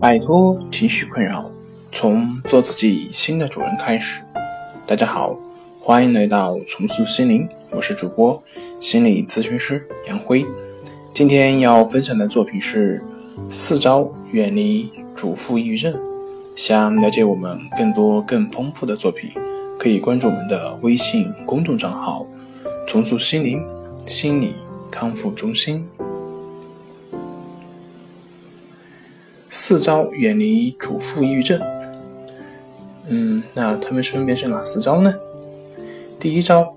摆脱情绪困扰，从做自己新的主人开始。大家好，欢迎来到重塑心灵，我是主播心理咨询师杨辉。今天要分享的作品是四招远离主妇抑郁症。想了解我们更多更丰富的作品，可以关注我们的微信公众账号“重塑心灵心理康复中心”。四招远离主妇抑郁症。嗯，那他们分别是哪四招呢？第一招，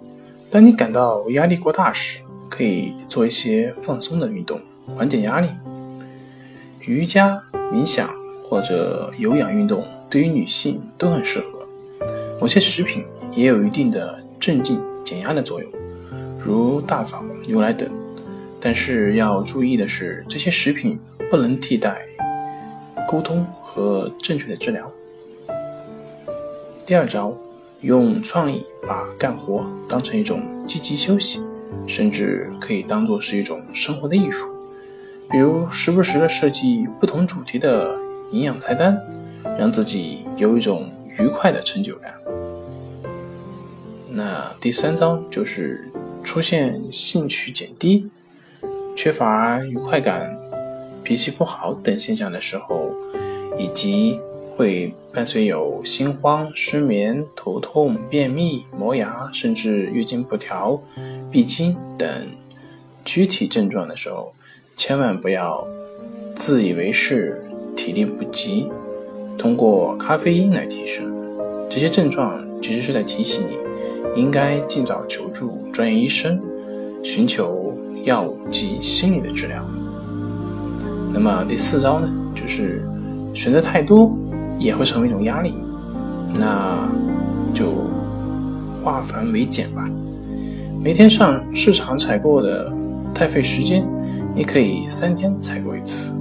当你感到压力过大时，可以做一些放松的运动，缓解压力。瑜伽、冥想或者有氧运动对于女性都很适合。某些食品也有一定的镇静减压的作用，如大枣、牛奶等。但是要注意的是，这些食品不能替代。沟通和正确的治疗。第二招，用创意把干活当成一种积极休息，甚至可以当做是一种生活的艺术。比如，时不时的设计不同主题的营养菜单，让自己有一种愉快的成就感。那第三招就是出现兴趣减低、缺乏愉快感。脾气不好等现象的时候，以及会伴随有心慌、失眠、头痛、便秘、磨牙，甚至月经不调、闭经等躯体症状的时候，千万不要自以为是、体力不及，通过咖啡因来提升。这些症状其实是在提醒你，应该尽早求助专业医生，寻求药物及心理的治疗。那么第四招呢，就是选择太多也会成为一种压力，那就化繁为简吧。每天上市场采购的太费时间，你可以三天采购一次，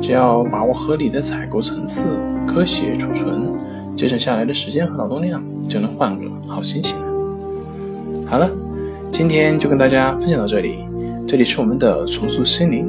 只要把握合理的采购层次，科学储存，节省下来的时间和劳动量，就能换个好心情了。好了，今天就跟大家分享到这里，这里是我们的重塑心灵。